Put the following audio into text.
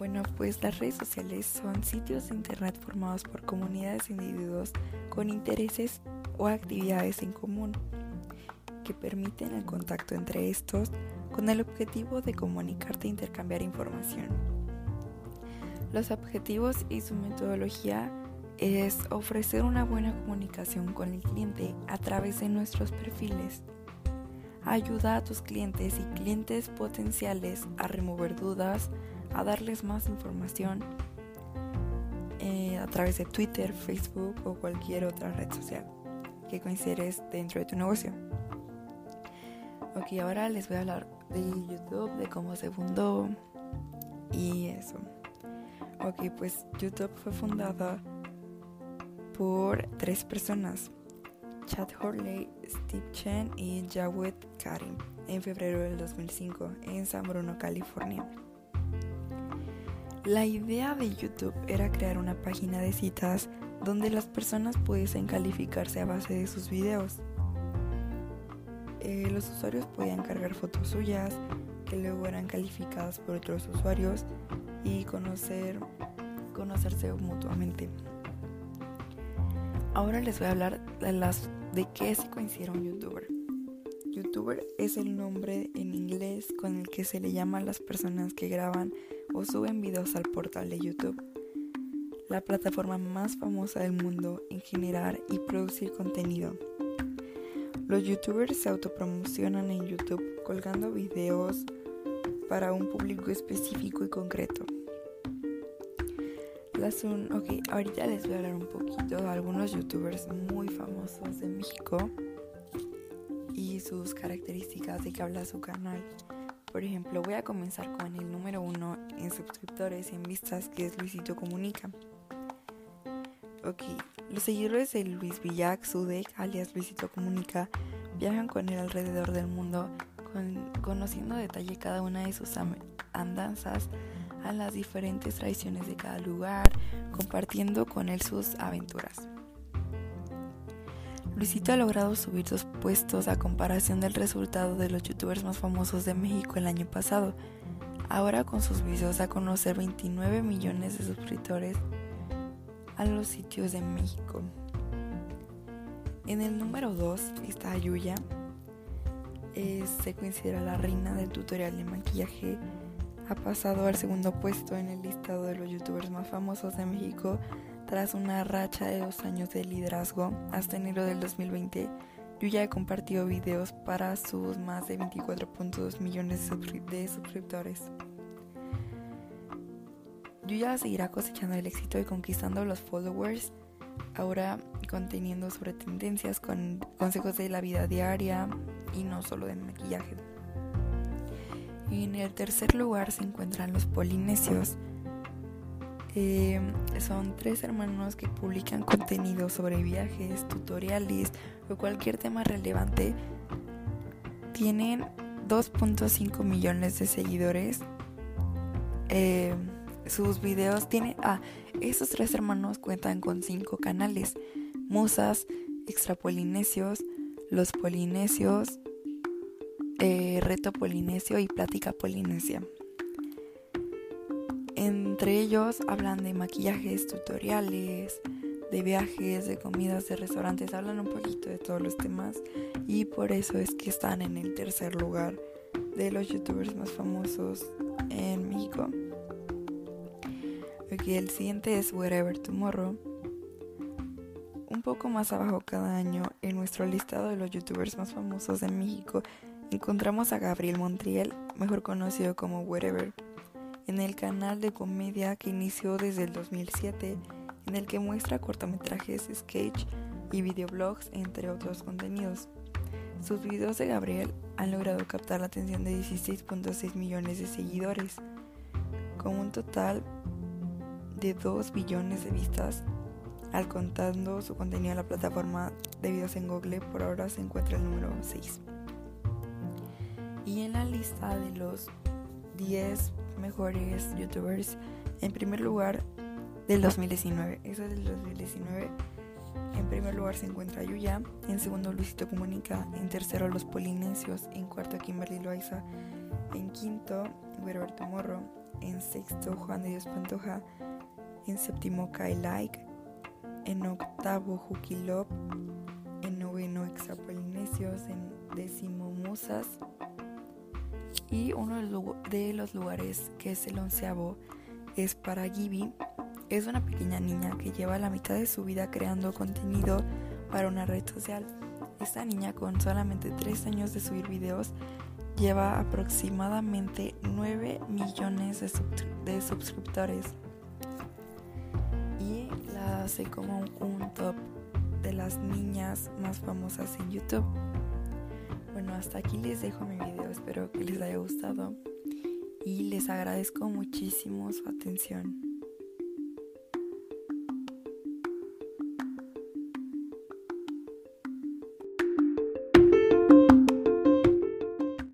Bueno, pues las redes sociales son sitios de internet formados por comunidades de individuos con intereses o actividades en común que permiten el contacto entre estos con el objetivo de comunicarte e intercambiar información. Los objetivos y su metodología es ofrecer una buena comunicación con el cliente a través de nuestros perfiles. Ayuda a tus clientes y clientes potenciales a remover dudas, a darles más información eh, a través de Twitter, Facebook o cualquier otra red social que consideres dentro de tu negocio. Ok, ahora les voy a hablar de YouTube, de cómo se fundó y eso. Ok, pues YouTube fue fundada por tres personas, Chad Horley, Steve Chen y Jawed Karim, en febrero del 2005 en San Bruno, California. La idea de YouTube era crear una página de citas donde las personas pudiesen calificarse a base de sus videos. Eh, los usuarios podían cargar fotos suyas que luego eran calificadas por otros usuarios y conocer, conocerse mutuamente. Ahora les voy a hablar de, las, de qué se considera un youtuber. Youtuber es el nombre en inglés con el que se le llama a las personas que graban o suben videos al portal de YouTube, la plataforma más famosa del mundo en generar y producir contenido. Los youtubers se autopromocionan en YouTube colgando videos para un público específico y concreto. Las un, ok, ahorita les voy a hablar un poquito de algunos youtubers muy famosos de México y sus características de que habla su canal. Por ejemplo, voy a comenzar con el número uno en suscriptores y en vistas, que es Luisito Comunica. Ok, los seguidores de Luis Villac Sudek, alias Luisito Comunica, viajan con él alrededor del mundo, conociendo detalle cada una de sus andanzas a las diferentes tradiciones de cada lugar, compartiendo con él sus aventuras. Luisito ha logrado subir dos puestos a comparación del resultado de los youtubers más famosos de México el año pasado. Ahora con sus videos a conocer 29 millones de suscriptores a los sitios de México. En el número 2 está Yuya. se considera la reina del tutorial de maquillaje. Ha pasado al segundo puesto en el listado de los youtubers más famosos de México tras una racha de dos años de liderazgo, hasta enero del 2020, Yuya ha compartido videos para sus más de 24.2 millones de suscriptores. Yuya seguirá cosechando el éxito y conquistando los followers, ahora conteniendo sobre tendencias con consejos de la vida diaria y no solo de maquillaje. Y en el tercer lugar se encuentran los polinesios, eh, son tres hermanos que publican contenido sobre viajes, tutoriales o cualquier tema relevante. Tienen 2.5 millones de seguidores. Eh, sus videos tienen... Ah, esos tres hermanos cuentan con cinco canales. Musas, Extrapolinesios, Los Polinesios, eh, Reto Polinesio y Plática Polinesia. Entre ellos hablan de maquillajes, tutoriales, de viajes, de comidas, de restaurantes, hablan un poquito de todos los temas y por eso es que están en el tercer lugar de los youtubers más famosos en México. Aquí el siguiente es Wherever Tomorrow. Un poco más abajo cada año en nuestro listado de los youtubers más famosos de México encontramos a Gabriel Montiel, mejor conocido como Wherever en el canal de comedia que inició desde el 2007, en el que muestra cortometrajes, sketch y videoblogs, entre otros contenidos. Sus videos de Gabriel han logrado captar la atención de 16.6 millones de seguidores, con un total de 2 billones de vistas. Al contando su contenido en la plataforma de videos en Google, por ahora se encuentra el número 6. Y en la lista de los 10 mejores youtubers. En primer lugar, del 2019. Eso es del 2019. En primer lugar se encuentra Yuya. En segundo, Luisito Comunica. En tercero, Los Polinesios. En cuarto, Kimberly Loaiza. En quinto, Roberto Morro. en sexto Juan de Dios Pantoja, en séptimo Kai Like, en octavo Jukilop, en noveno Exapolinesios, en décimo Musas y uno de los lugares que es el onceavo es para Gibi. Es una pequeña niña que lleva la mitad de su vida creando contenido para una red social. Esta niña con solamente 3 años de subir videos lleva aproximadamente 9 millones de, de suscriptores y la hace como un top de las niñas más famosas en YouTube. Bueno, hasta aquí les dejo mi video, espero que les haya gustado y les agradezco muchísimo su atención.